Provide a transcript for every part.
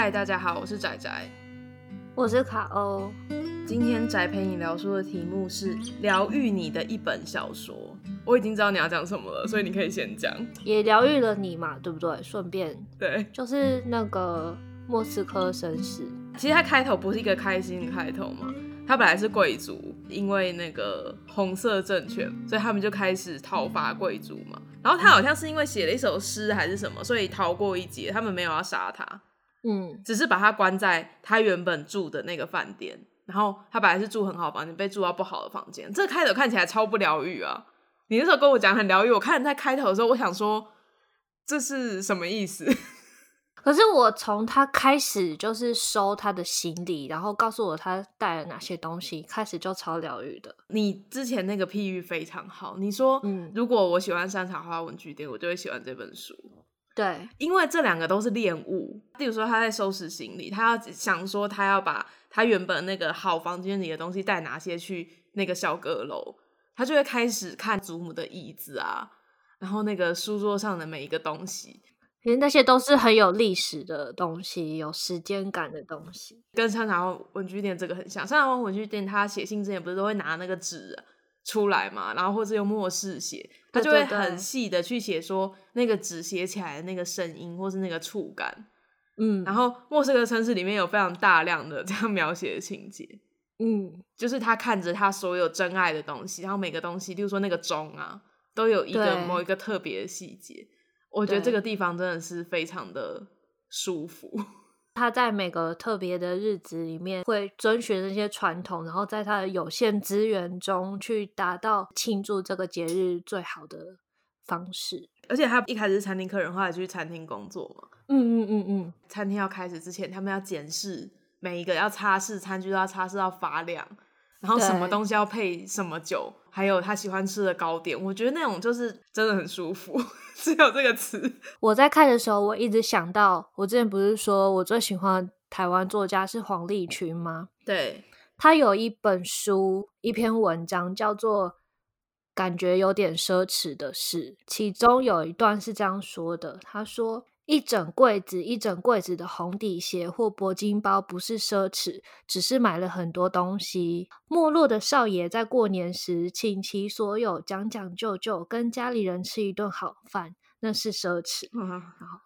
嗨，大家好，我是仔仔，我是卡欧。今天宅陪你聊书的题目是疗愈你的一本小说。我已经知道你要讲什么了，所以你可以先讲。也疗愈了你嘛，对不对？顺便对，就是那个莫斯科绅士。其实他开头不是一个开心的开头嘛，他本来是贵族，因为那个红色政权，所以他们就开始讨伐贵族嘛。然后他好像是因为写了一首诗还是什么，所以逃过一劫。他们没有要杀他，嗯，只是把他关在他原本住的那个饭店。然后他本来是住很好的房间，被住到不好的房间。这开头看起来超不疗愈啊！你那时候跟我讲很疗愈，我看在开头的时候，我想说这是什么意思？可是我从他开始就是收他的行李，然后告诉我他带了哪些东西，开始就超疗愈的。你之前那个譬喻非常好，你说，嗯，如果我喜欢山茶花文具店，我就会喜欢这本书。对，因为这两个都是恋物。例如说，他在收拾行李，他要想说他要把他原本那个好房间里的东西带哪些去那个小阁楼，他就会开始看祖母的椅子啊，然后那个书桌上的每一个东西。其实那些都是很有历史的东西，有时间感的东西，跟山茶花文具店这个很像。山茶花文具店，他写信之前不是都会拿那个纸出来嘛，然后或者用墨试写，他就会很细的去写说那个纸写起来的那个声音，或是那个触感。嗯，然后莫斯科城市里面有非常大量的 这样描写的情节。嗯，就是他看着他所有珍爱的东西，然后每个东西，例如说那个钟啊，都有一个某一个特别的细节。我觉得这个地方真的是非常的舒服。他在每个特别的日子里面会遵循那些传统，然后在他的有限资源中去达到庆祝这个节日最好的方式。而且他一开始是餐厅客人，后来去餐厅工作嘛。嗯嗯嗯嗯。餐厅要开始之前，他们要检视每一个要擦拭餐具都要擦拭到发亮，然后什么东西要配什么酒，还有他喜欢吃的糕点。我觉得那种就是真的很舒服。只有这个词。我在看的时候，我一直想到，我之前不是说我最喜欢台湾作家是黄立群吗？对，他有一本书，一篇文章叫做《感觉有点奢侈的事》，其中有一段是这样说的：他说。一整柜子、一整柜子的红底鞋或铂金包不是奢侈，只是买了很多东西。没落的少爷在过年时倾其所有，讲讲究究，跟家里人吃一顿好饭，那是奢侈。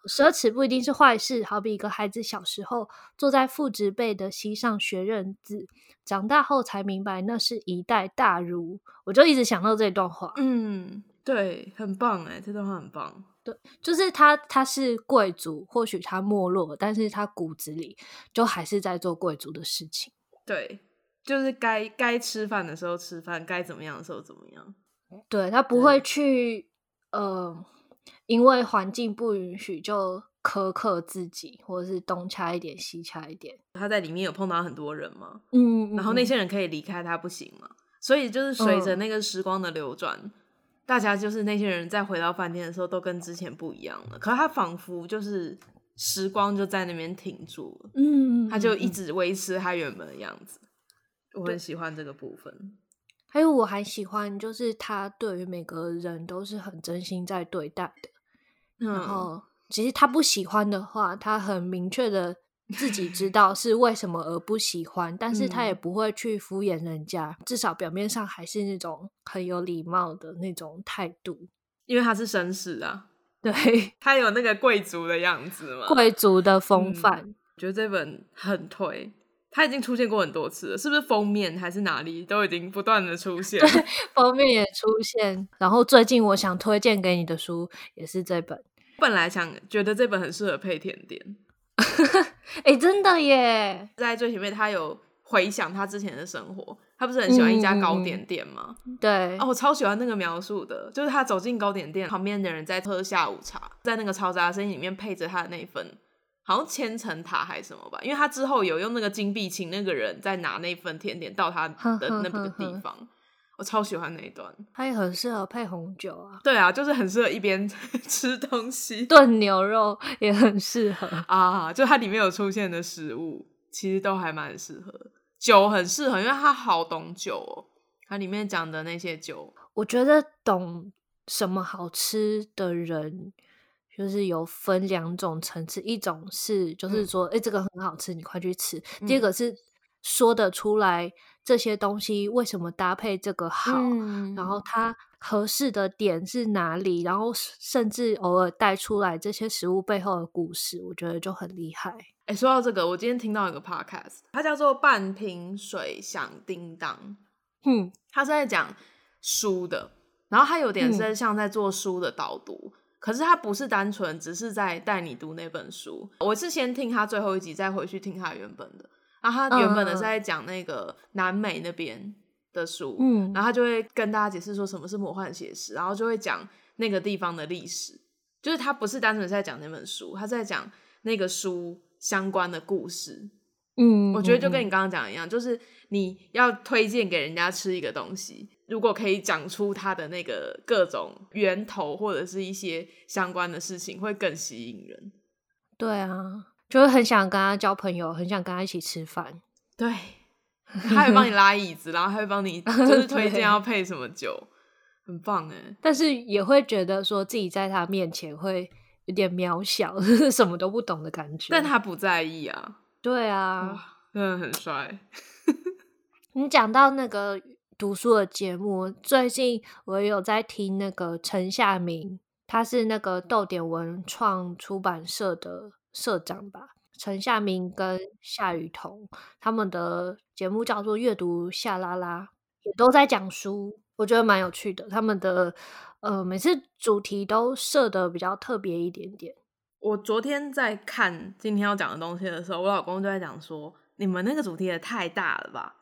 奢侈不一定是坏事，好比一个孩子小时候坐在父执辈的膝上学认字，长大后才明白那是一代大儒。我就一直想到这段话。嗯，对，很棒哎，这段话很棒。对，就是他，他是贵族，或许他没落，但是他骨子里就还是在做贵族的事情。对，就是该该吃饭的时候吃饭，该怎么样的时候怎么样。对，他不会去，呃，因为环境不允许就苛刻自己，或者是东掐一点西掐一点。他在里面有碰到很多人吗？嗯，嗯，然后那些人可以离开他不行吗？所以就是随着那个时光的流转。嗯大家就是那些人在回到饭店的时候都跟之前不一样了，可是他仿佛就是时光就在那边停住了，嗯，他就一直维持他原本的样子。我很喜欢这个部分，还有我还喜欢就是他对于每个人都是很真心在对待的，嗯，然后其实他不喜欢的话，他很明确的。自己知道是为什么而不喜欢，但是他也不会去敷衍人家，嗯、至少表面上还是那种很有礼貌的那种态度。因为他是绅士啊，对，他有那个贵族的样子嘛，贵族的风范。嗯、觉得这本很推，他已经出现过很多次了，是不是封面还是哪里都已经不断的出现？对，封面也出现。然后最近我想推荐给你的书也是这本，本来想觉得这本很适合配甜点。哎、欸，真的耶！在最前面，他有回想他之前的生活。他不是很喜欢一家糕点店吗？嗯、对，哦，我超喜欢那个描述的，就是他走进糕点店，旁边的人在喝下午茶，在那个嘈杂声音里面配着他的那份，好像千层塔还是什么吧？因为他之后有用那个金币请那个人再拿那份甜点到他的那个地方。呵呵呵我超喜欢那一段，它也很适合配红酒啊。对啊，就是很适合一边 吃东西，炖牛肉也很适合啊。就它里面有出现的食物，其实都还蛮适合。酒很适合，因为它好懂酒哦。它里面讲的那些酒，我觉得懂什么好吃的人，就是有分两种层次，一种是就是说，哎、嗯，这个很好吃，你快去吃。嗯、第二个是说得出来这些东西为什么搭配这个好，嗯、然后它合适的点是哪里，然后甚至偶尔带出来这些食物背后的故事，我觉得就很厉害。哎，说到这个，我今天听到一个 podcast，它叫做《半瓶水响叮当》，嗯，它是在讲书的，然后它有点是像在做书的导读。嗯可是他不是单纯只是在带你读那本书，我是先听他最后一集，再回去听他原本的。然后他原本的是在讲那个南美那边的书，嗯，然后他就会跟大家解释说什么是魔幻写实，然后就会讲那个地方的历史，就是他不是单纯在讲那本书，他在讲那个书相关的故事。嗯，我觉得就跟你刚刚讲的一样，就是你要推荐给人家吃一个东西，如果可以讲出它的那个各种源头或者是一些相关的事情，会更吸引人。对啊，就会很想跟他交朋友，很想跟他一起吃饭。对，他会帮你拉椅子，然后他会帮你 就是推荐要配什么酒，很棒哎。但是也会觉得说自己在他面前会有点渺小，什么都不懂的感觉。但他不在意啊。对啊，真的很帅。你讲到那个读书的节目，最近我也有在听那个陈夏明，他是那个逗点文创出版社的社长吧？陈夏明跟夏雨桐他们的节目叫做《阅读夏拉拉》，也都在讲书，我觉得蛮有趣的。他们的呃，每次主题都设的比较特别一点点。我昨天在看今天要讲的东西的时候，我老公就在讲说：“你们那个主题也太大了吧？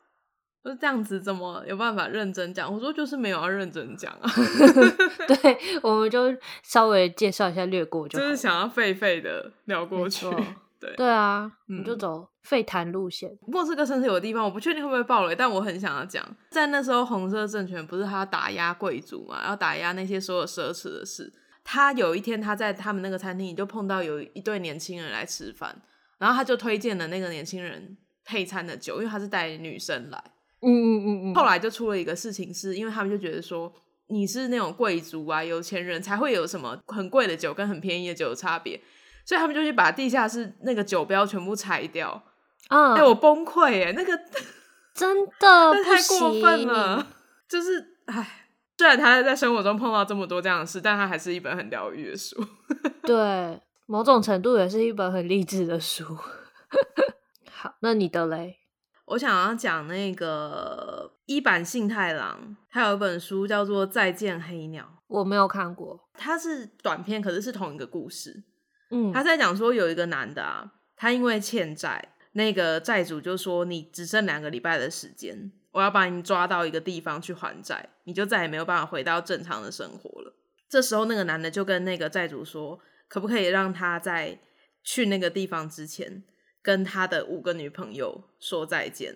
就是这样子，怎么有办法认真讲？”我说：“就是没有要认真讲啊。”对，我们就稍微介绍一下，略过就好，就是想要废废的聊过去。对对啊，嗯、你就走废谈路线。莫斯科甚至有的地方，我不确定会不会爆雷，但我很想要讲，在那时候红色政权不是他要打压贵族嘛，要打压那些所有奢侈的事。他有一天，他在他们那个餐厅里就碰到有一对年轻人来吃饭，然后他就推荐了那个年轻人配餐的酒，因为他是带女生来。嗯嗯嗯嗯。后来就出了一个事情是，是因为他们就觉得说你是那种贵族啊、有钱人才会有什么很贵的酒跟很便宜的酒的差别，所以他们就去把地下室那个酒标全部拆掉。啊！哎，我崩溃哎，那个 真的太过分了，就是哎。虽然他在生活中碰到这么多这样的事，但他还是一本很疗愈的书。对，某种程度也是一本很励志的书。好，那你的嘞？我想要讲那个一坂幸太郎，他有一本书叫做《再见黑鸟》，我没有看过。它是短篇，可是是同一个故事。嗯，他在讲说有一个男的啊，他因为欠债，那个债主就说你只剩两个礼拜的时间。我要把你抓到一个地方去还债，你就再也没有办法回到正常的生活了。这时候，那个男的就跟那个债主说，可不可以让他在去那个地方之前，跟他的五个女朋友说再见，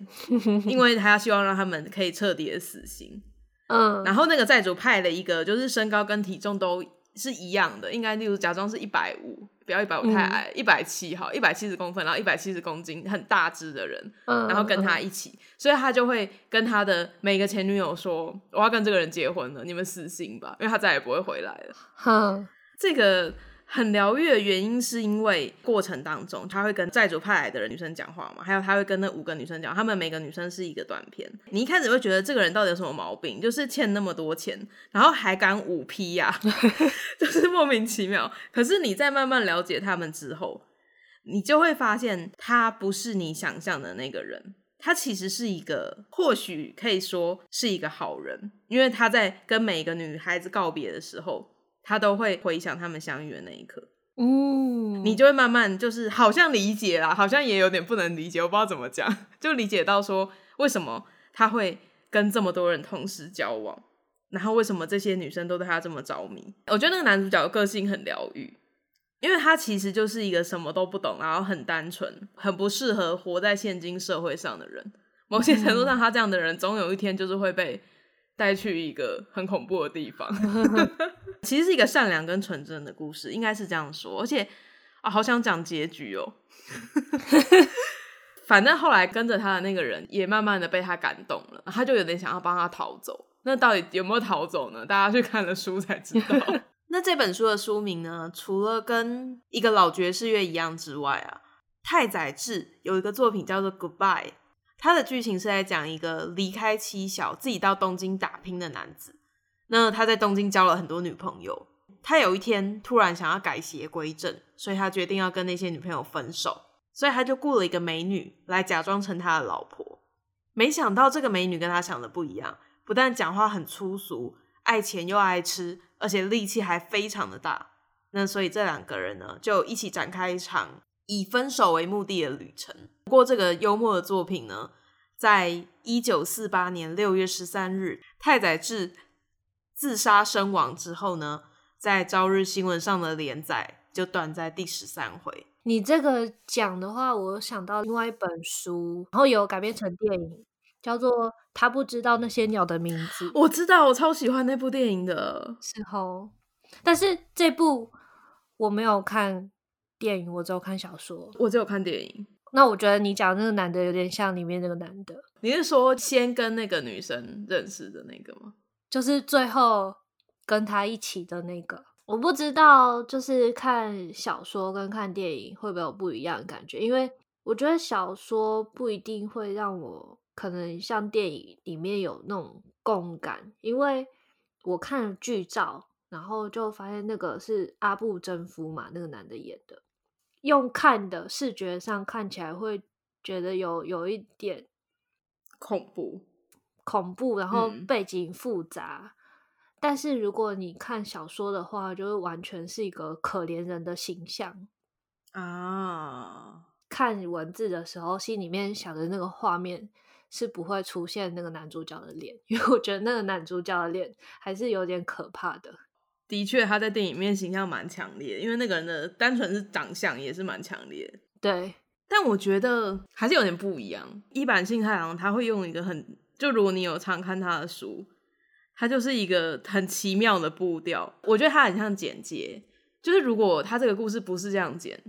因为他希望让他们可以彻底的死心。嗯，然后那个债主派了一个，就是身高跟体重都是一样的，应该例如假装是一百五。不要一百五太矮，一百七好，一百七十公分，然后一百七十公斤，很大只的人，嗯、然后跟他一起，嗯、所以他就会跟他的每个前女友说：“我要跟这个人结婚了，你们死心吧，因为他再也不会回来了。嗯”这个。很疗愈的原因是因为过程当中他会跟债主派来的人女生讲话嘛，还有他会跟那五个女生讲，他们每个女生是一个短片。你一开始会觉得这个人到底有什么毛病，就是欠那么多钱，然后还敢五 P 呀，就是莫名其妙。可是你在慢慢了解他们之后，你就会发现他不是你想象的那个人，他其实是一个或许可以说是一个好人，因为他在跟每一个女孩子告别的时候。他都会回想他们相遇的那一刻，嗯，你就会慢慢就是好像理解啦，好像也有点不能理解，我不知道怎么讲，就理解到说为什么他会跟这么多人同时交往，然后为什么这些女生都对他这么着迷。我觉得那个男主角的个性很疗愈，因为他其实就是一个什么都不懂，然后很单纯，很不适合活在现今社会上的人。某些程度上，他这样的人总有一天就是会被。带去一个很恐怖的地方 其实是一个善良跟纯真的故事，应该是这样说。而且啊，好想讲结局哦。反正后来跟着他的那个人也慢慢的被他感动了，他就有点想要帮他逃走。那到底有没有逃走呢？大家去看了书才知道。那这本书的书名呢，除了跟一个老爵士乐一样之外啊，太宰治有一个作品叫做《Goodbye》，他的剧情是在讲一个离开妻小，自己到东京打拼的男子。那他在东京交了很多女朋友，他有一天突然想要改邪归正，所以他决定要跟那些女朋友分手，所以他就雇了一个美女来假装成他的老婆。没想到这个美女跟他想的不一样，不但讲话很粗俗，爱钱又爱吃。而且力气还非常的大，那所以这两个人呢，就一起展开一场以分手为目的的旅程。不过这个幽默的作品呢，在一九四八年六月十三日，太宰治自杀身亡之后呢，在朝日新闻上的连载就断在第十三回。你这个讲的话，我想到另外一本书，然后有改编成电影，叫做。他不知道那些鸟的名字。我知道，我超喜欢那部电影的时候，但是这部我没有看电影，我只有看小说。我只有看电影。那我觉得你讲那个男的有点像里面那个男的。你是说先跟那个女生认识的那个吗？就是最后跟他一起的那个。我不知道，就是看小说跟看电影会不会有不一样的感觉？因为我觉得小说不一定会让我。可能像电影里面有那种共感，因为我看了剧照，然后就发现那个是阿布真夫嘛，那个男的演的，用看的视觉上看起来会觉得有有一点恐怖，恐怖，然后背景复杂。嗯。但是如果你看小说的话，就是完全是一个可怜人的形象啊。看文字的时候，心里面想的那个画面。是不会出现那个男主角的脸，因为我觉得那个男主角的脸还是有点可怕的。的确，他在电影里面形象蛮强烈，因为那个人的单纯是长相也是蛮强烈。对，但我觉得还是有点不一样。伊坂幸太郎他会用一个很，就如果你有常看他的书，他就是一个很奇妙的步调。我觉得他很像剪接，就是如果他这个故事不是这样剪，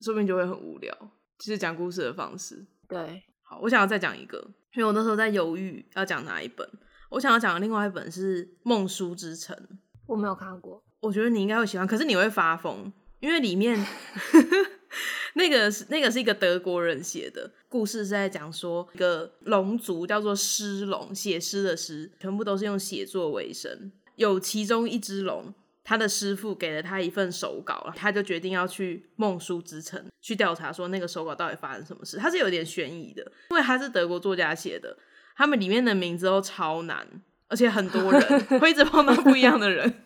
说不定就会很无聊。就是讲故事的方式。对，好，我想要再讲一个。因为我那时候在犹豫要讲哪一本，我想要讲的另外一本是《梦书之城》，我没有看过，我觉得你应该会喜欢，可是你会发疯，因为里面 那个是那个是一个德国人写的故事，是在讲说一个龙族叫做诗龙，写诗的诗，全部都是用写作为生，有其中一只龙。他的师傅给了他一份手稿，他就决定要去梦书之城去调查，说那个手稿到底发生什么事。他是有点悬疑的，因为他是德国作家写的，他们里面的名字都超难，而且很多人会一直碰到不一样的人。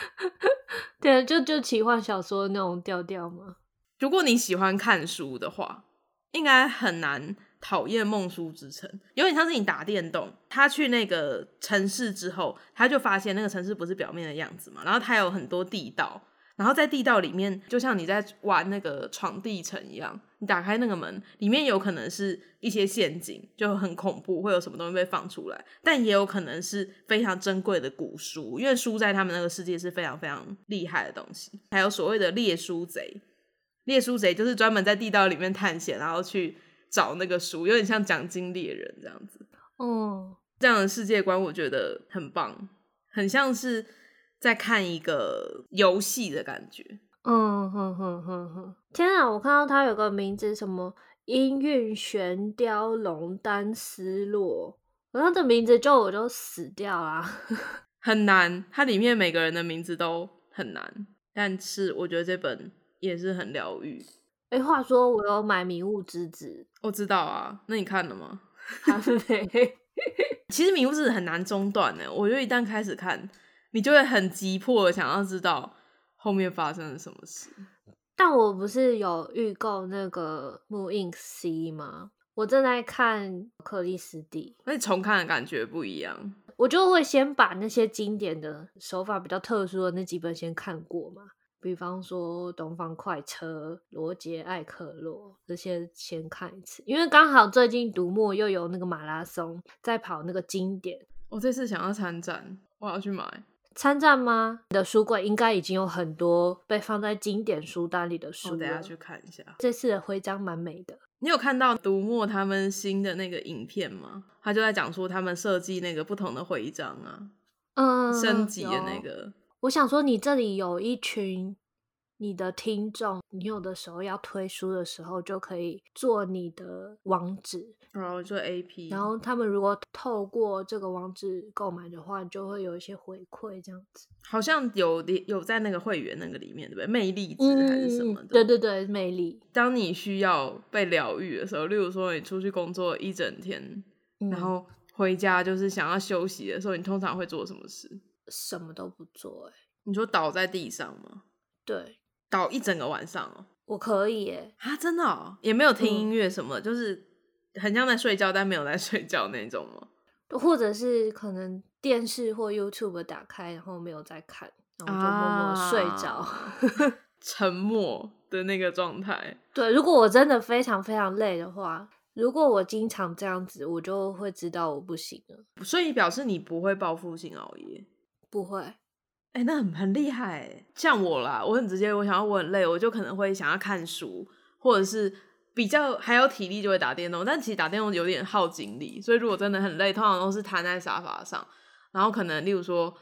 对，就就奇幻小说那种调调嘛？如果你喜欢看书的话，应该很难。讨厌梦书之城，有点像是你打电动。他去那个城市之后，他就发现那个城市不是表面的样子嘛。然后他有很多地道，然后在地道里面，就像你在玩那个闯地城一样。你打开那个门，里面有可能是一些陷阱，就很恐怖，会有什么东西被放出来。但也有可能是非常珍贵的古书，因为书在他们那个世界是非常非常厉害的东西。还有所谓的猎书贼，猎书贼就是专门在地道里面探险，然后去。找那个书，有点像奖金猎人这样子。哦，这样的世界观我觉得很棒，很像是在看一个游戏的感觉。嗯哼哼哼哼！天啊，我看到他有个名字，什么音韵悬雕龙丹斯洛，然后这名字就我就死掉啦，很难。它里面每个人的名字都很难，但是我觉得这本也是很疗愈。哎，话说我有买《迷雾之子》，我知道啊。那你看了吗？还 没。其实《迷雾之子》很难中断呢。我觉得一旦开始看，你就会很急迫的想要知道后面发生了什么事。但我不是有预购那个《木印 C》吗？我正在看《克里斯蒂》，而且重看的感觉不一样。我就会先把那些经典的手法比较特殊的那几本先看过嘛。比方说《东方快车》《罗杰·艾克洛》这些先看一次，因为刚好最近读墨又有那个马拉松在跑那个经典。我这次想要参展，我要去买参战吗？你的书柜应该已经有很多被放在经典书单里的书，我等下去看一下。这次的徽章蛮美的。你有看到读墨他们新的那个影片吗？他就在讲说他们设计那个不同的徽章啊，嗯，升级的那个。我想说，你这里有一群。你的听众，你有的时候要推书的时候，就可以做你的网址，然后做 AP，然后他们如果透过这个网址购买的话，就会有一些回馈，这样子。好像有有在那个会员那个里面，对不对？魅力值还是什么的？嗯、对对对，魅力。当你需要被疗愈的时候，例如说你出去工作一整天，嗯、然后回家就是想要休息的时候，你通常会做什么事？什么都不做、欸，哎。你说倒在地上吗？对。倒一整个晚上哦，我可以耶啊，真的哦，也没有听音乐什么，嗯、就是很像在睡觉，但没有在睡觉那种吗？或者是可能电视或 YouTube 打开，然后没有在看，然后就默默睡着，啊、沉默的那个状态。对，如果我真的非常非常累的话，如果我经常这样子，我就会知道我不行了。所以表示你不会报复性熬夜，不会。哎、欸，那很很厉害。像我啦，我很直接，我想要我很累，我就可能会想要看书，或者是比较还有体力就会打电动。但其实打电动有点耗精力，所以如果真的很累，通常都是瘫在沙发上，然后可能例如说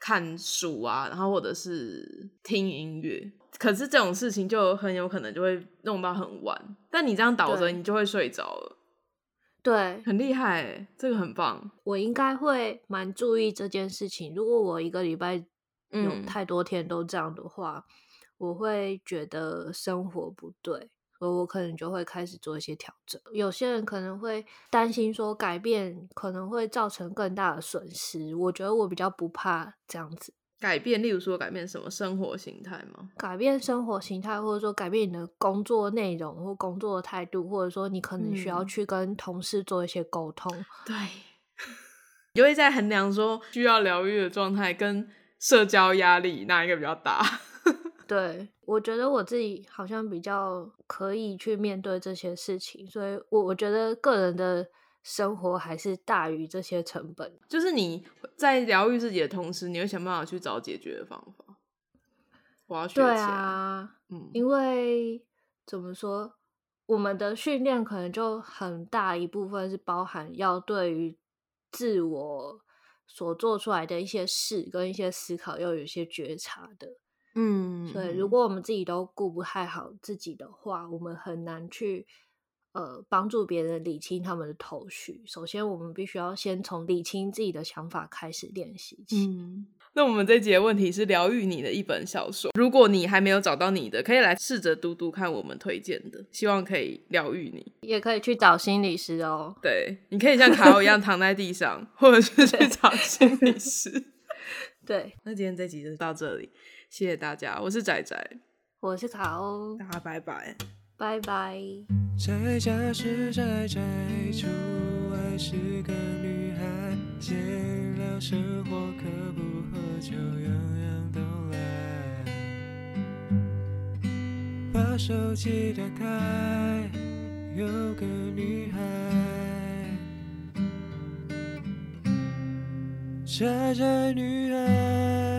看书啊，然后或者是听音乐。可是这种事情就很有可能就会弄到很晚。但你这样倒着，你就会睡着了。对，很厉害，这个很棒。我应该会蛮注意这件事情。如果我一个礼拜。有太多天都这样的话，嗯、我会觉得生活不对，所以我可能就会开始做一些调整。有些人可能会担心说改变可能会造成更大的损失，我觉得我比较不怕这样子。改变，例如说改变什么生活形态吗？改变生活形态，或者说改变你的工作内容或工作的态度，或者说你可能需要去跟同事做一些沟通。嗯、对，你会在衡量说需要疗愈的状态跟。社交压力哪一个比较大？对，我觉得我自己好像比较可以去面对这些事情，所以我我觉得个人的生活还是大于这些成本。就是你在疗愈自己的同时，你会想办法去找解决的方法。我要学啊，嗯，因为怎么说，我们的训练可能就很大一部分是包含要对于自我。所做出来的一些事跟一些思考，要有一些觉察的，嗯，所以如果我们自己都顾不太好自己的话，我们很难去呃帮助别人理清他们的头绪。首先，我们必须要先从理清自己的想法开始练习起。嗯那我们这集的问题是疗愈你的一本小说。如果你还没有找到你的，可以来试着读读看我们推荐的，希望可以疗愈你。也可以去找心理师哦。对，你可以像卡欧一样躺在地上，或者是去找心理师。对，那今天这集就到这里，谢谢大家。我是仔仔，我是卡欧，大家拜拜，拜拜。在家是仔仔，出外是个女孩，闲生活可不。就样样都来，把手机打开，有个女孩，宅宅女孩，